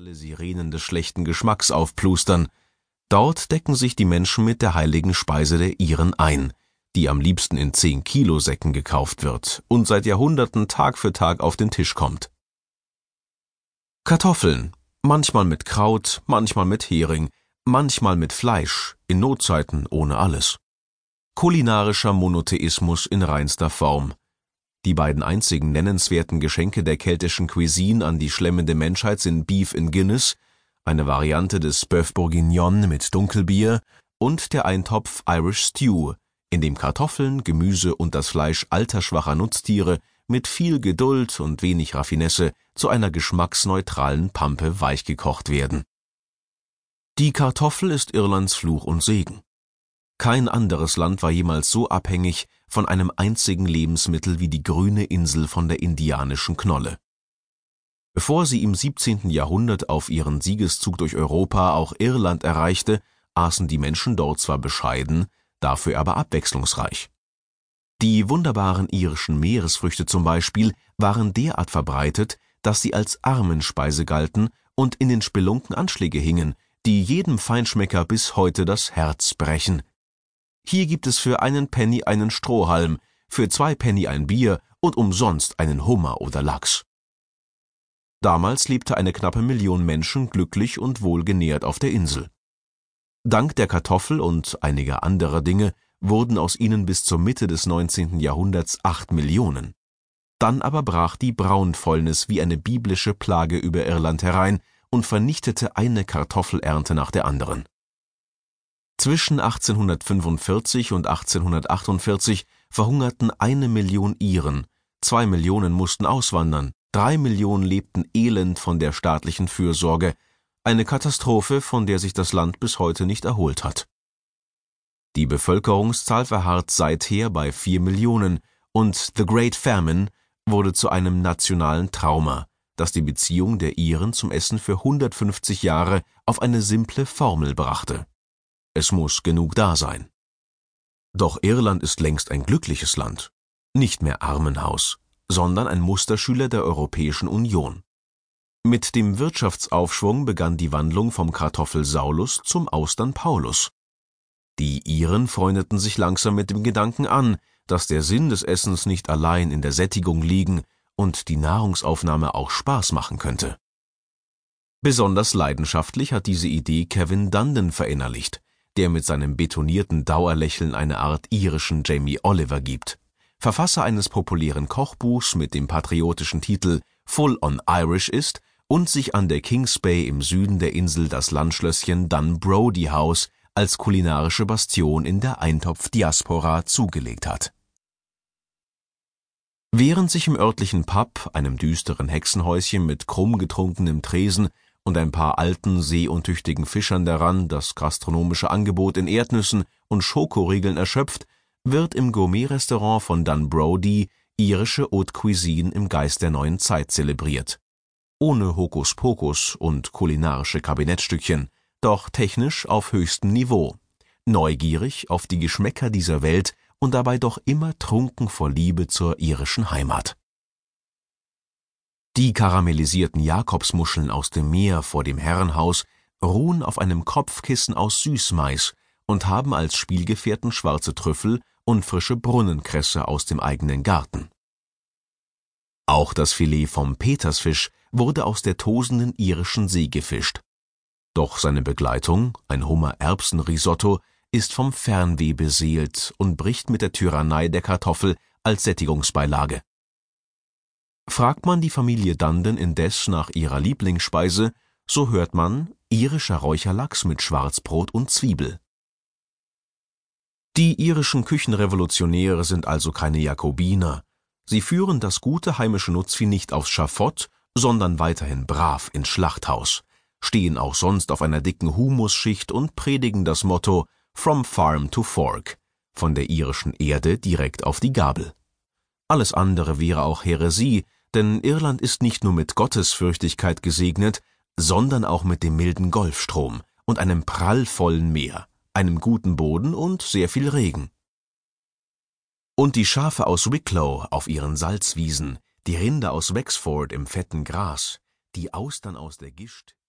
grelle Sirenen des schlechten Geschmacks aufplustern. Dort decken sich die Menschen mit der heiligen Speise der Iren ein, die am liebsten in 10-Kilo-Säcken gekauft wird und seit Jahrhunderten Tag für Tag auf den Tisch kommt. Kartoffeln, manchmal mit Kraut, manchmal mit Hering, manchmal mit Fleisch, in Notzeiten ohne alles. Kulinarischer Monotheismus in reinster Form. Die beiden einzigen nennenswerten Geschenke der keltischen Cuisine an die schlemmende Menschheit sind Beef in Guinness, eine Variante des Bœuf Bourguignon mit Dunkelbier, und der Eintopf Irish Stew, in dem Kartoffeln, Gemüse und das Fleisch altersschwacher Nutztiere mit viel Geduld und wenig Raffinesse zu einer geschmacksneutralen Pampe weichgekocht werden. Die Kartoffel ist Irlands Fluch und Segen. Kein anderes Land war jemals so abhängig von einem einzigen Lebensmittel wie die grüne Insel von der indianischen Knolle. Bevor sie im 17. Jahrhundert auf ihren Siegeszug durch Europa auch Irland erreichte, aßen die Menschen dort zwar bescheiden, dafür aber abwechslungsreich. Die wunderbaren irischen Meeresfrüchte zum Beispiel waren derart verbreitet, dass sie als Armenspeise galten und in den Spelunken Anschläge hingen, die jedem Feinschmecker bis heute das Herz brechen. Hier gibt es für einen Penny einen Strohhalm, für zwei Penny ein Bier und umsonst einen Hummer oder Lachs. Damals lebte eine knappe Million Menschen glücklich und wohlgenährt auf der Insel. Dank der Kartoffel und einiger anderer Dinge wurden aus ihnen bis zur Mitte des 19. Jahrhunderts acht Millionen. Dann aber brach die Braunfäulnis wie eine biblische Plage über Irland herein und vernichtete eine Kartoffelernte nach der anderen. Zwischen 1845 und 1848 verhungerten eine Million Iren, zwei Millionen mussten auswandern, drei Millionen lebten elend von der staatlichen Fürsorge, eine Katastrophe, von der sich das Land bis heute nicht erholt hat. Die Bevölkerungszahl verharrt seither bei vier Millionen und The Great Famine wurde zu einem nationalen Trauma, das die Beziehung der Iren zum Essen für 150 Jahre auf eine simple Formel brachte es muss genug da sein. Doch Irland ist längst ein glückliches Land, nicht mehr Armenhaus, sondern ein Musterschüler der Europäischen Union. Mit dem Wirtschaftsaufschwung begann die Wandlung vom Kartoffel Saulus zum Austern Paulus. Die Iren freundeten sich langsam mit dem Gedanken an, dass der Sinn des Essens nicht allein in der Sättigung liegen und die Nahrungsaufnahme auch Spaß machen könnte. Besonders leidenschaftlich hat diese Idee Kevin Dundon verinnerlicht, der mit seinem betonierten Dauerlächeln eine Art irischen Jamie Oliver gibt. Verfasser eines populären Kochbuchs mit dem patriotischen Titel Full on Irish ist und sich an der Kings Bay im Süden der Insel das Landschlösschen Dunbrody House als kulinarische Bastion in der Eintopf-Diaspora zugelegt hat. Während sich im örtlichen Pub, einem düsteren Hexenhäuschen mit krumm getrunkenem Tresen und ein paar alten, seeuntüchtigen Fischern daran das gastronomische Angebot in Erdnüssen und Schokoriegeln erschöpft, wird im Gourmet-Restaurant von Dunbrody irische Haute Cuisine im Geist der neuen Zeit zelebriert. Ohne Hokuspokus und kulinarische Kabinettstückchen, doch technisch auf höchstem Niveau, neugierig auf die Geschmäcker dieser Welt und dabei doch immer trunken vor Liebe zur irischen Heimat die karamellisierten Jakobsmuscheln aus dem Meer vor dem Herrenhaus ruhen auf einem Kopfkissen aus Süßmais und haben als Spielgefährten schwarze Trüffel und frische Brunnenkresse aus dem eigenen Garten. Auch das Filet vom Petersfisch wurde aus der tosenden irischen See gefischt. Doch seine Begleitung, ein Hummer-Erbsen-Risotto, ist vom Fernweh beseelt und bricht mit der Tyrannei der Kartoffel als Sättigungsbeilage. Fragt man die Familie Dundon indes nach ihrer Lieblingsspeise, so hört man irischer Räucherlachs mit Schwarzbrot und Zwiebel. Die irischen Küchenrevolutionäre sind also keine Jakobiner. Sie führen das gute heimische Nutzvieh nicht aufs Schafott, sondern weiterhin brav ins Schlachthaus, stehen auch sonst auf einer dicken Humusschicht und predigen das Motto From Farm to Fork, von der irischen Erde direkt auf die Gabel. Alles andere wäre auch Häresie, denn Irland ist nicht nur mit Gottesfürchtigkeit gesegnet, sondern auch mit dem milden Golfstrom und einem prallvollen Meer, einem guten Boden und sehr viel Regen. Und die Schafe aus Wicklow auf ihren Salzwiesen, die Rinder aus Wexford im fetten Gras, die Austern aus der Gischt